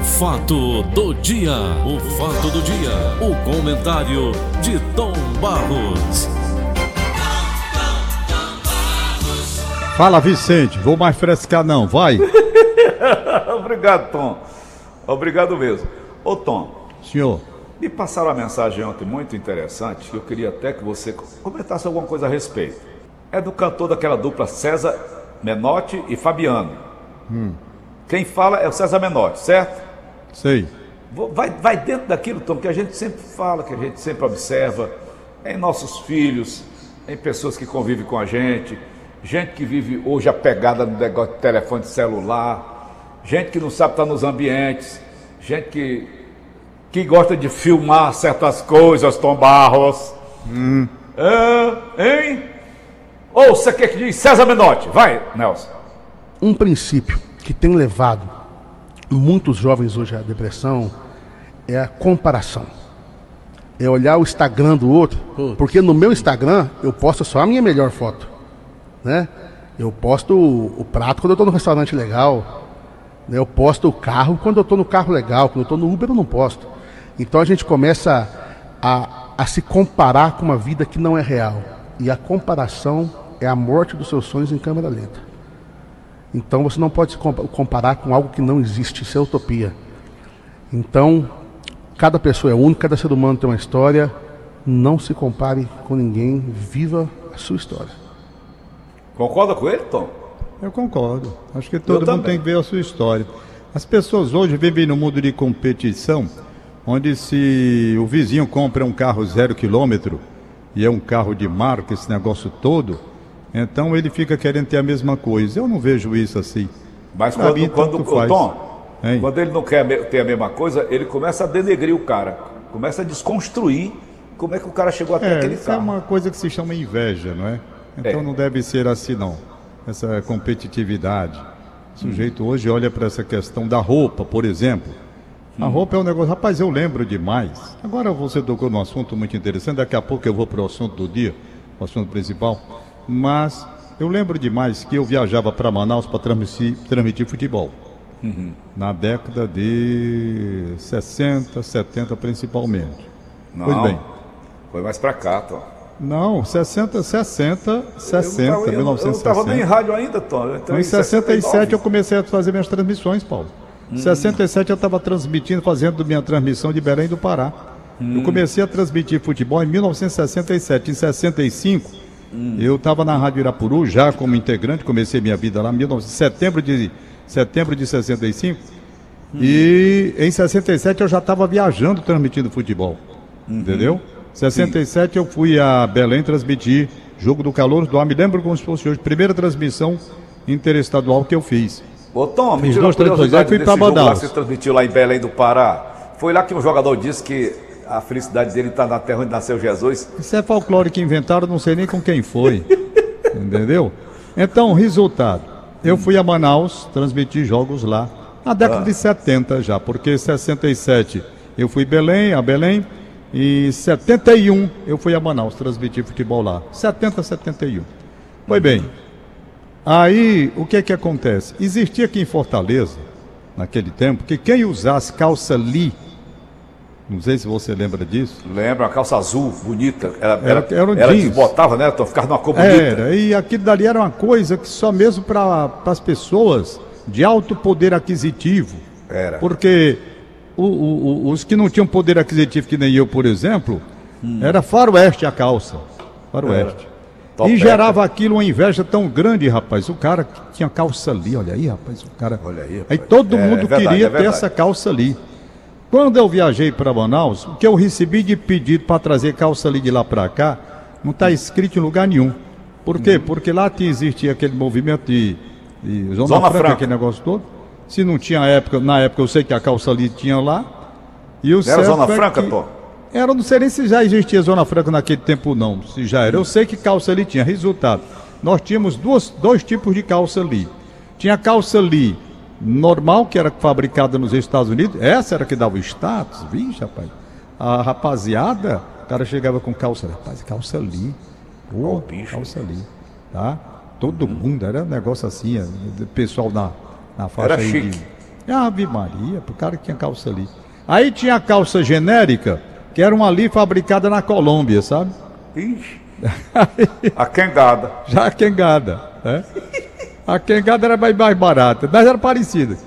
O fato do dia, o fato do dia, o comentário de Tom Barros. Fala Vicente, vou mais frescar não, vai. Obrigado, Tom. Obrigado mesmo. Ô Tom, Senhor, me passaram uma mensagem ontem muito interessante que eu queria até que você comentasse alguma coisa a respeito. É do cantor daquela dupla César Menotti e Fabiano. Quem fala é o César Menotti, certo? Sei. Vai, vai dentro daquilo, Tom, que a gente sempre fala, que a gente sempre observa, em nossos filhos, em pessoas que convivem com a gente, gente que vive hoje apegada no negócio de telefone celular, gente que não sabe estar nos ambientes, gente que, que gosta de filmar certas coisas, Tom Barros. É, hein? Ou você quer que diz César Menotti? Vai, Nelson. um princípio que tem levado muitos jovens hoje à depressão é a comparação. É olhar o Instagram do outro, porque no meu Instagram eu posto só a minha melhor foto, né? Eu posto o, o prato quando eu estou no restaurante legal, né? eu posto o carro quando eu estou no carro legal, quando eu estou no Uber eu não posto. Então a gente começa a, a se comparar com uma vida que não é real. E a comparação é a morte dos seus sonhos em câmera lenta. Então você não pode se compa- comparar com algo que não existe, isso é utopia. Então, cada pessoa é única, cada ser humano tem uma história. Não se compare com ninguém, viva a sua história. Concorda com ele, Tom? Eu concordo. Acho que todo mundo também. tem que ver a sua história. As pessoas hoje vivem num mundo de competição, onde se o vizinho compra um carro zero quilômetro e é um carro de marca, esse negócio todo, então ele fica querendo ter a mesma coisa. Eu não vejo isso assim. Mas Pra quando, mim, quando o faz. Tom, Hein? quando ele não quer ter a mesma coisa, ele começa a denegrir o cara, começa a desconstruir como é que o cara chegou até É, aquele isso é carro. uma coisa que se chama inveja, não é? Então É. não deve ser assim não. Essa competitividade. O sujeito hoje olha para essa questão da roupa, por exemplo. A roupa é um negócio, rapaz, eu lembro demais. Agora você tocou num assunto muito interessante, daqui a pouco eu vou para o assunto do dia, o assunto principal. Mas eu lembro demais que eu viajava para Manaus para transmitir, transmitir futebol. Na década de 60, 70 principalmente. Não, Pois bem. Foi mais pra cá, Tom. Não, 60, 60, 60, eu, tava- eu, não- eu não 1960. tava nem em rádio ainda, Tom. Eu entrei Em 67 eu 69. comecei a fazer minhas transmissões, Paulo. Em 67 eu estava transmitindo, fazendo minha transmissão de Belém do Pará. Eu comecei a transmitir futebol em 1967. Em 65, eu estava na Rádio Irapuru, já como integrante, comecei minha vida lá em 19 setembro de, setembro de 65. E em 67 eu já estava viajando transmitindo futebol. Entendeu? 67 eu fui a Belém transmitir jogo do calor do ar. Me lembro como se fosse hoje, primeira transmissão interestadual que eu fiz. Ô, Tom, me Fiz tira dois, a três, curiosidade fui desse pra jogo lá Manaus. que você transmitiu lá em Belém do Pará. Foi lá que um jogador disse que a felicidade dele está na terra onde nasceu Jesus. Isso é folclore que inventaram, não sei nem com quem foi. Entendeu? Então, resultado. Eu fui a Manaus transmitir jogos lá. Na década de 70 já, porque 67 eu fui Belém, a Belém, e 71 eu fui a Manaus transmitir futebol lá. 70, 71. Pois bem, aí o que é que acontece? Existia aqui em Fortaleza, naquele tempo, que quem usasse calça li, não sei se você lembra disso, Lembra, uma calça azul, bonita. Era, Era- era, era um ela jeans. desbotava, né, Tom? Ficava numa cor bonita. Era, e aquilo dali era uma coisa que só mesmo para as pessoas de alto poder aquisitivo. Era. Porque o- o- o- os que não tinham poder aquisitivo, que nem eu, por exemplo, era faroeste a calça. Faroeste. E gerava aquilo uma inveja tão grande, rapaz. O cara que tinha calça ali, olha aí, rapaz. O cara... Olha aí, rapaz. Aí todo É, mundo é verdade, queria é ter essa calça ali. Quando eu viajei para Manaus, o que eu recebi de pedido para trazer calça ali de lá para cá, não está escrito em lugar nenhum. Por quê? Uhum. Porque lá existia aquele movimento de, de Zona, Zona Franca, Franca. aquele negócio todo. Se não tinha época, na época eu sei que a calça ali tinha lá. E o Era Zona é Franca, que- Tom? Era, não sei nem se já existia Zona Franca naquele tempo não, se já era. Eu sei que calça ali tinha. Resultado, nós tínhamos duas, dois tipos de calça ali. Tinha calça ali normal, que era fabricada nos Estados Unidos. Essa era que dava o status. Vixe, rapaz. A rapaziada, o cara chegava com calça. Rapaz, calça ali. Pô, Ó, bicho. calça ali. Tá? Todo mundo, era um negócio assim. é, o pessoal na, na faixa Era aí chique. de Ave Maria, pro cara que tinha calça ali. Aí tinha a calça genérica, que era uma ali fabricada na Colômbia, sabe? Ixi. a quengada. Já a quengada, né? A quengada era mais, mais barata, mas era parecida.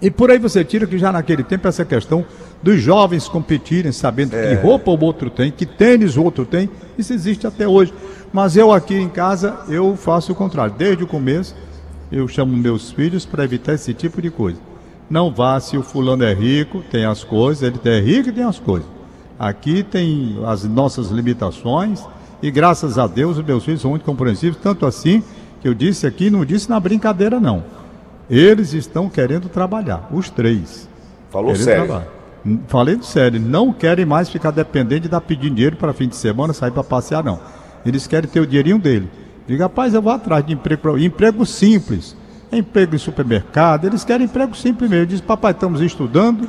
E por aí você tira que já naquele tempo essa questão dos jovens competirem, sabendo é. que roupa o outro tem, que tênis o outro tem, isso existe até hoje. Mas eu aqui em casa, eu faço o contrário. Desde o começo, eu chamo meus filhos para evitar esse tipo de coisa. Não vá se o fulano é rico, tem as coisas, ele é rico e tem as coisas. Aqui tem as nossas limitações e graças a Deus os meus filhos são muito compreensivos, tanto assim que eu disse aqui, não disse na brincadeira não. Eles estão querendo trabalhar, os três. Falou sério. Trabalhar. Falei sério, não querem mais ficar dependente de dar pedindo dinheiro para fim de semana, sair para passear, não. Eles querem ter o dinheirinho dele. Diga, rapaz, eu vou atrás de emprego, emprego simples, emprego em supermercado, eles querem emprego simples mesmo. Diz, papai, estamos estudando,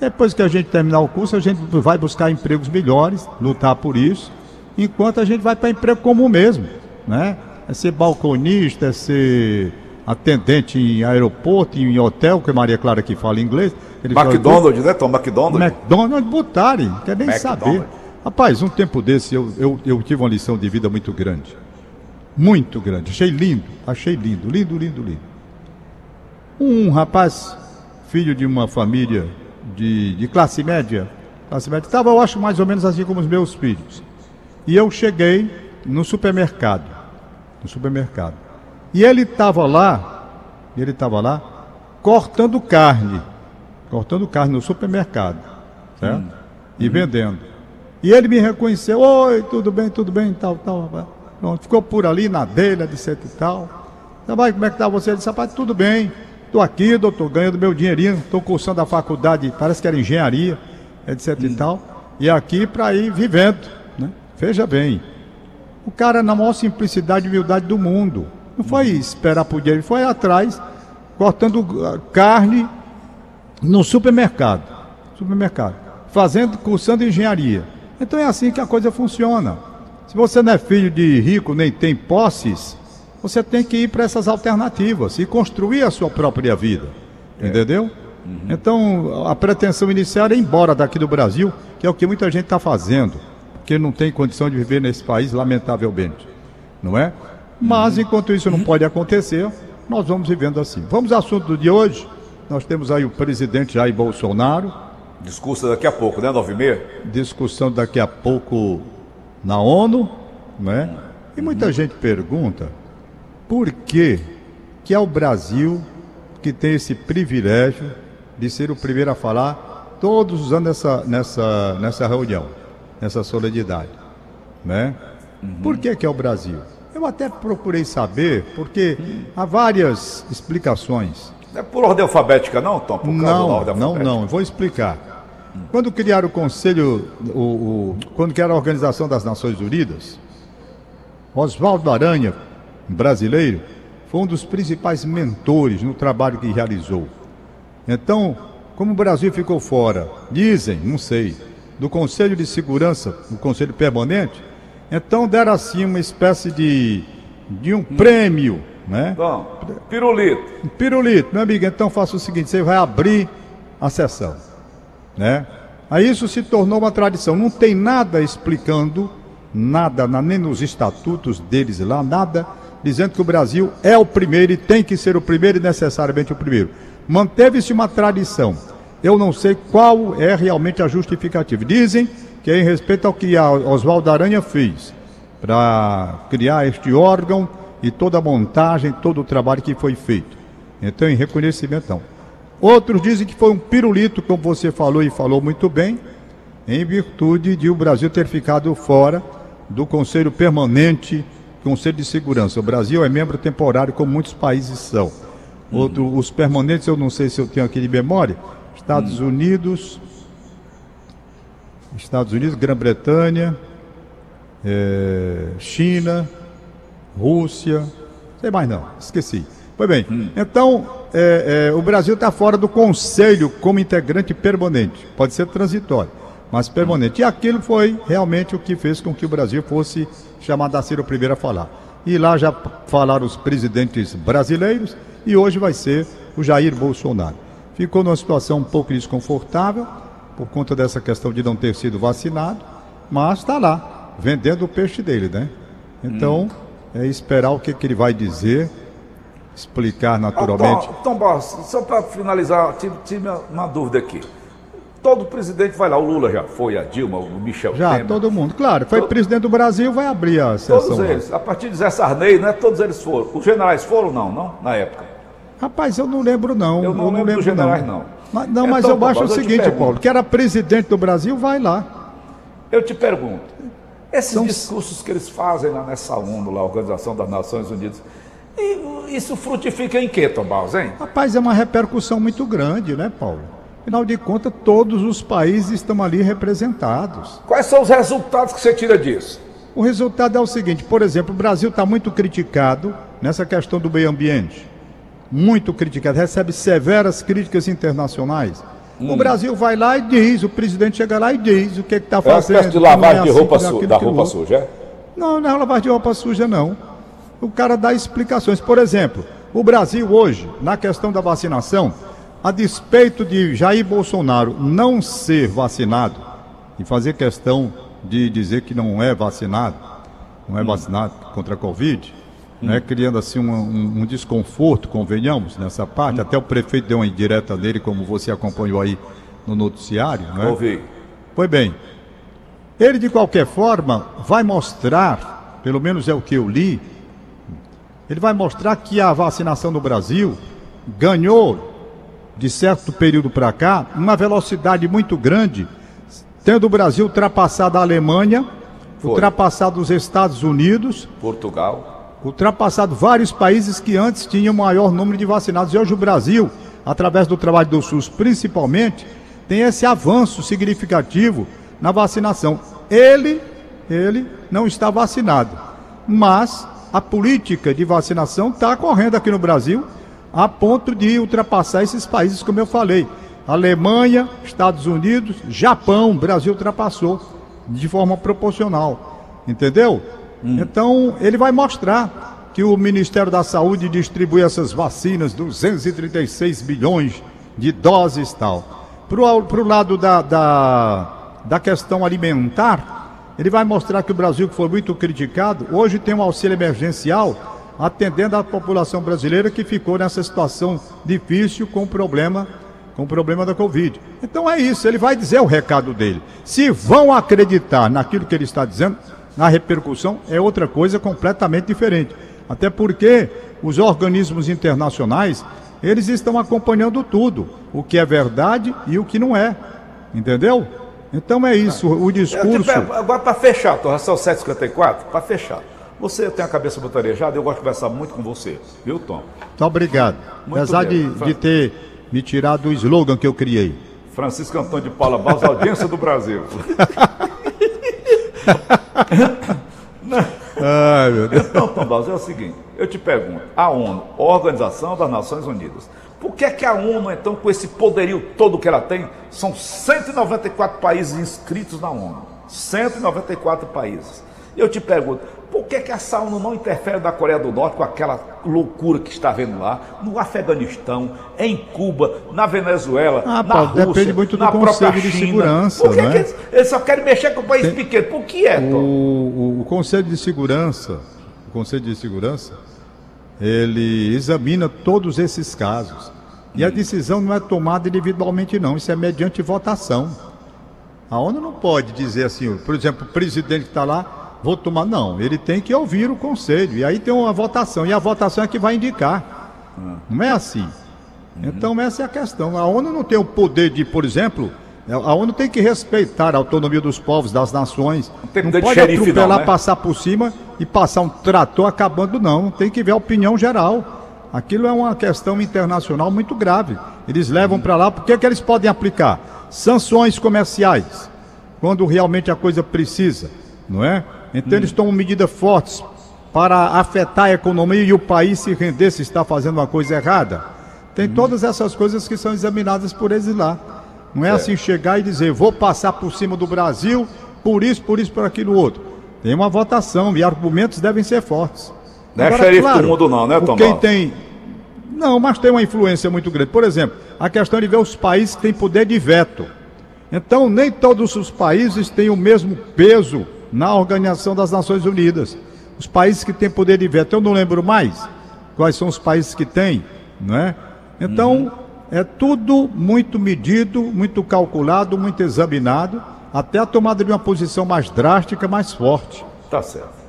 depois que a gente terminar o curso, a gente vai buscar empregos melhores, lutar por isso, enquanto a gente vai para emprego comum mesmo, né? É ser balconista, é ser atendente em aeroporto, em hotel, que Maria Clara aqui fala inglês. McDonald's, fala, né, Tom? McDonald's. McDonald's, botarem, quer nem saber. Rapaz, um tempo desse eu, eu, eu tive uma lição de vida muito grande. Muito grande. Achei lindo, achei lindo, lindo, lindo, lindo. Um rapaz, filho de uma família de, de classe média, classe média, estava, eu acho, mais ou menos assim como os meus filhos. E eu cheguei no supermercado. No supermercado. E ele estava lá, ele estava lá, cortando carne. Cortando carne no supermercado. Certo? Hum. E uhum. vendendo. E ele me reconheceu, oi, tudo bem, tudo bem, tal, tal. Pronto, ficou por ali na dele, etc e tal. Rapaz, como é que tá você? Ele disse, rapaz, tudo bem. Estou aqui, doutor, ganhando meu dinheirinho, estou cursando a faculdade, parece que era engenharia, etc hum. e tal. E aqui para ir vivendo, né? Veja bem. O cara na maior simplicidade e humildade do mundo. Não foi esperar por dinheiro, foi atrás, cortando ah, carne no supermercado. Supermercado. Fazendo, cursando engenharia. Então é assim que a coisa funciona. Se você não é filho de rico nem tem posses, você tem que ir para essas alternativas e construir a sua própria vida. É. Entendeu? Uhum. Então, a pretensão inicial é ir embora daqui do Brasil, que é o que muita gente está fazendo, porque não tem condição de viver nesse país, lamentavelmente. Não é? Mas enquanto isso não pode acontecer, nós vamos vivendo assim. Vamos ao assunto de hoje. Nós temos aí o presidente Jair Bolsonaro. Discurso daqui a pouco, né, nove e meia? Discussão daqui a pouco na ONU, né? E muita uhum. gente pergunta por que que é o Brasil que tem esse privilégio de ser o primeiro a falar todos os anos nessa, nessa, nessa reunião, nessa solenidade, né? Uhum. Por que que é o Brasil? Eu até procurei saber, porque há várias explicações. Não é por ordem alfabética, não, Tom? Por não, não, não, vou explicar. Quando criaram o Conselho, o, o, quando criaram a Organização das Nações Unidas, Oswaldo Aranha, brasileiro, foi um dos principais mentores no trabalho que realizou. Então, como o Brasil ficou fora, dizem, não sei, do Conselho de Segurança, do Conselho Permanente, então deram assim uma espécie de, de um prêmio, né? Bom, pirulito. Pirulito, meu amigo. Então faça o seguinte: você vai abrir a sessão, né? Aí isso se tornou uma tradição. Não tem nada explicando, nada, nem nos estatutos deles lá, nada dizendo que o Brasil é o primeiro e tem que ser o primeiro e necessariamente o primeiro. Manteve-se uma tradição. Eu não sei qual é realmente a justificativa. Dizem que é em respeito ao que Oswaldo Aranha fez para criar este órgão e toda a montagem, todo o trabalho que foi feito. Então, em reconhecimento. Então. Outros dizem que foi um pirulito, como você falou e falou muito bem, em virtude de o Brasil ter ficado fora do Conselho Permanente, Conselho de Segurança. O Brasil é membro temporário, como muitos países são. Outro, os permanentes, eu não sei se eu tenho aqui de memória, Estados hum. Unidos, Estados Unidos, Grã-Bretanha, é, China, Rússia, sei mais não, esqueci. Pois bem, hum. então é, é, o Brasil está fora do Conselho como integrante permanente, pode ser transitório, mas permanente. E aquilo foi realmente o que fez com que o Brasil fosse chamado a ser o primeiro a falar. E lá já falaram os presidentes brasileiros e hoje vai ser o Jair Bolsonaro. Ficou numa situação um pouco desconfortável por conta dessa questão de não ter sido vacinado, mas está lá, vendendo o peixe dele, né? Então, hum. é esperar o que, que ele vai dizer, explicar naturalmente. Tom, Tom Barros, só para finalizar, tive, tive uma dúvida aqui. Todo presidente vai lá, o Lula já foi, a Dilma, o Michel Já, Temer. todo mundo, claro. Foi todo... presidente do Brasil, vai abrir a sessão. Todos eles, lá. a partir de Zé Sarney, né? Todos eles foram. Os generais foram, não, não? Na época. Rapaz, eu não lembro, não. Eu não, eu não lembro dos generais, não. não. Mas, não, mas então, eu acho o seguinte, Paulo, que era presidente do Brasil, vai lá. Eu te pergunto, esses São... discursos que eles fazem lá nessa ONU, lá, Organização das Nações Unidas, isso frutifica em quê, Tom Barros, hein? Rapaz, é uma repercussão muito grande, né, Paulo? Afinal de contas, todos os países estão ali representados. Quais são os resultados que você tira disso? O resultado é o seguinte: por exemplo, o Brasil está muito criticado nessa questão do meio ambiente. Muito criticado, recebe severas críticas internacionais. Hum. O Brasil vai lá e diz, o presidente chega lá e diz o que está fazendo. É uma espécie de lavagem é de roupa su da roupa suja, é? Não, não é lavagem de roupa suja, não. O cara dá explicações. Por exemplo, o Brasil hoje, na questão da vacinação, a despeito de Jair Bolsonaro não ser vacinado e fazer questão de dizer que não é vacinado, não é hum. vacinado contra a Covid. Né, criando assim um, um, um, desconforto, convenhamos, nessa parte. Até o prefeito deu uma indireta dele, como você acompanhou aí no noticiário. Né? Ouvi. Pois bem, ele de qualquer forma vai mostrar, pelo menos é o que eu li, ele vai mostrar que a vacinação no Brasil ganhou de certo período para cá, uma velocidade muito grande, tendo o Brasil ultrapassado a Alemanha, Foi. ultrapassado os Estados Unidos, Portugal, ultrapassado vários países que antes tinham maior número de vacinados. E hoje o Brasil, através do trabalho do SUS principalmente, tem esse avanço significativo na vacinação. Ele, ele não está vacinado, mas a política de vacinação está correndo aqui no Brasil a ponto de ultrapassar esses países, como eu falei. Alemanha, Estados Unidos, Japão, Brasil ultrapassou de forma proporcional. Entendeu? Hum. Então, ele vai mostrar que o Ministério da Saúde distribui essas vacinas, 236 bilhões de doses tal. Para o lado da, da, da questão alimentar, ele vai mostrar que o Brasil, que foi muito criticado, hoje tem um auxílio emergencial atendendo a população brasileira que ficou nessa situação difícil com o problema com o problema da Covid. Então é isso, ele vai dizer o recado dele. Se vão acreditar naquilo que ele está dizendo, na repercussão é outra coisa completamente diferente. Até porque os organismos internacionais, eles estão acompanhando tudo, o que é verdade e o que não é. Entendeu? Então é isso, o discurso. Agora para fechar, Torração 754, para fechar. Você tem a cabeça botarejada, eu gosto de conversar muito com você, viu, Tom? Muito obrigado. Muito Apesar de, de, ter me tirado do slogan que eu criei. Francisco Antônio de Paula Barros, audiência do Brasil. Ai, meu Deus. Então, Tom Barros, é o seguinte, eu te pergunto, a ONU, Organização das Nações Unidas, por que, é que a ONU, então, com esse poderio todo que ela tem, são 194 países inscritos na ONU? 194 países. Eu te pergunto, por que, que a sauna não interfere na Coreia do Norte com aquela loucura que está vendo lá, no Afeganistão, em Cuba, na Venezuela, ah, na Rússia, depende muito do Conselho de Segurança. Por que, né? que eles, só querem mexer com o país Tem... pequeno? Por que é, Tom? O, o, Conselho de Segurança, o Conselho de Segurança, ele examina todos esses casos. E a hum. decisão não é tomada individualmente, não. Isso é mediante votação. A ONU não pode dizer assim, por exemplo, o presidente que está lá vou tomar. Não, ele tem que ouvir o conselho. E aí tem uma votação. E a votação é que vai indicar. Ah. Não é assim. Uhum. Então essa é a questão. A ONU não tem o poder de, por exemplo, a ONU tem que respeitar a autonomia dos povos, das nações. Não, não pode atropelar, não, né? passar por cima e passar um trator acabando, não. Tem que ver a opinião geral. Aquilo é uma questão internacional muito grave. Eles levam para lá, por que, que eles podem aplicar? Sanções comerciais, quando realmente a coisa precisa, não é? Então hum. eles tomam medidas fortes para afetar a economia e o país se render se está fazendo uma coisa errada. Tem hum. todas essas coisas que são examinadas por eles lá. Não é, é assim chegar e dizer, vou passar por cima do Brasil, por isso, por isso, por aquilo outro. Tem uma votação e argumentos devem ser fortes. Não é Agora, é xerife claro, do mundo não, né, Tom? Quem tem... Não, mas tem uma influência muito grande. Por exemplo, a questão de ver os países que têm poder de veto. Então, nem todos os países têm o mesmo peso na Organização das Nações Unidas. Os países que têm poder de veto, eu não lembro mais quais são os países que têm, não é? Então, uhum. é tudo muito medido, muito calculado, muito examinado, até a tomada de uma posição mais drástica, mais forte. Tá certo.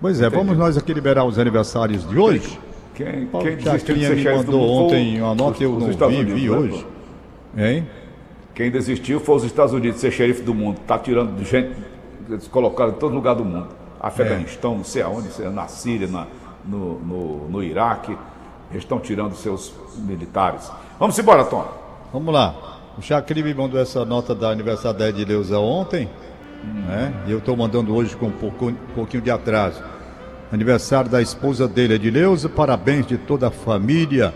Pois é, Entendi. vamos nós aqui liberar os aniversários de hoje. Quem, quem me mandou ontem uma nota, eu não vi, Unidos, vi né? hoje. Hein? Quem desistiu foi os Estados Unidos, ser xerife do mundo. Tá tirando gente, eles colocaram em todo lugar do mundo. Afeganistão, é. não sei aonde, na Síria, na, no, no, no Iraque. Eles estão tirando seus militares. Vamos embora, Tom. Vamos lá. O Chacri me mandou essa nota da aniversário da Edileuza ontem. Hum. Né? E eu estou mandando hoje com um, pouco, um pouquinho de atraso. Aniversário da esposa dele, Edileuza. Parabéns de toda a família.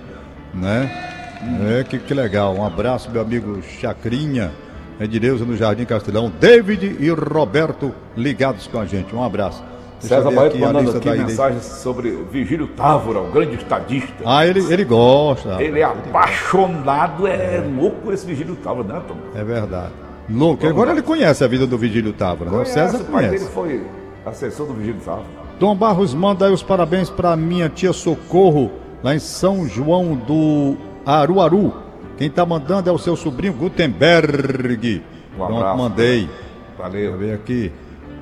Né? Hum. É, que, que legal. Um abraço, meu amigo Chacrinha. Edileuza no Jardim Castelão. David e Roberto ligados com a gente. Um abraço. César Barreto mandando aqui mensagens sobre Vigílio Távora, o grande estadista. Ah, ele, ele gosta. Ele é apaixonado, é, é louco esse Vigílio Távora, né, Tom? É verdade. Louco. Agora ele conhece a vida do Vigílio Távora, né? O César o pai conhece. dele foi assessor do Vigílio Távora. Tom Barros manda aí os parabéns para minha tia Socorro, lá em São João do Aruaru. Quem está mandando é o seu sobrinho Gutenberg. Um abraço. Pronto, mandei. Valeu. Vem aqui.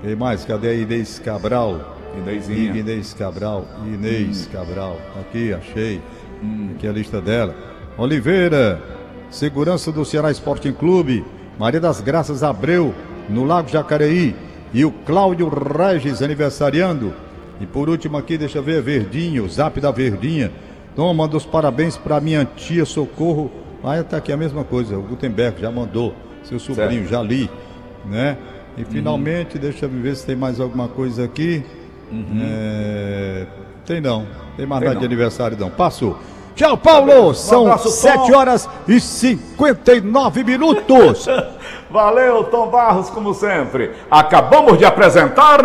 Quem mais? Cadê a Inês Cabral? Inêsinha. Inês Cabral. Inês hum. Cabral. Aqui, achei. Hum. Aqui a lista dela. Oliveira. Segurança do Ceará Sporting Clube. Maria das Graças Abreu, no Lago Jacareí. E o Cláudio Regis aniversariando. E por último aqui, deixa eu ver, Verdinho, Zap da Verdinha. Então, manda os parabéns para minha tia Socorro. Ah, tá aqui a mesma coisa, o Gutenberg já mandou. Seu sobrinho, certo. já li, né? E finalmente, uhum. deixa eu ver se tem mais alguma coisa aqui. Uhum. É... Tem não, tem mais nada de aniversário não. Passou. Tchau, Paulo! São um 7 horas e 59 minutos. Valeu, Tom Barros, como sempre. Acabamos de apresentar.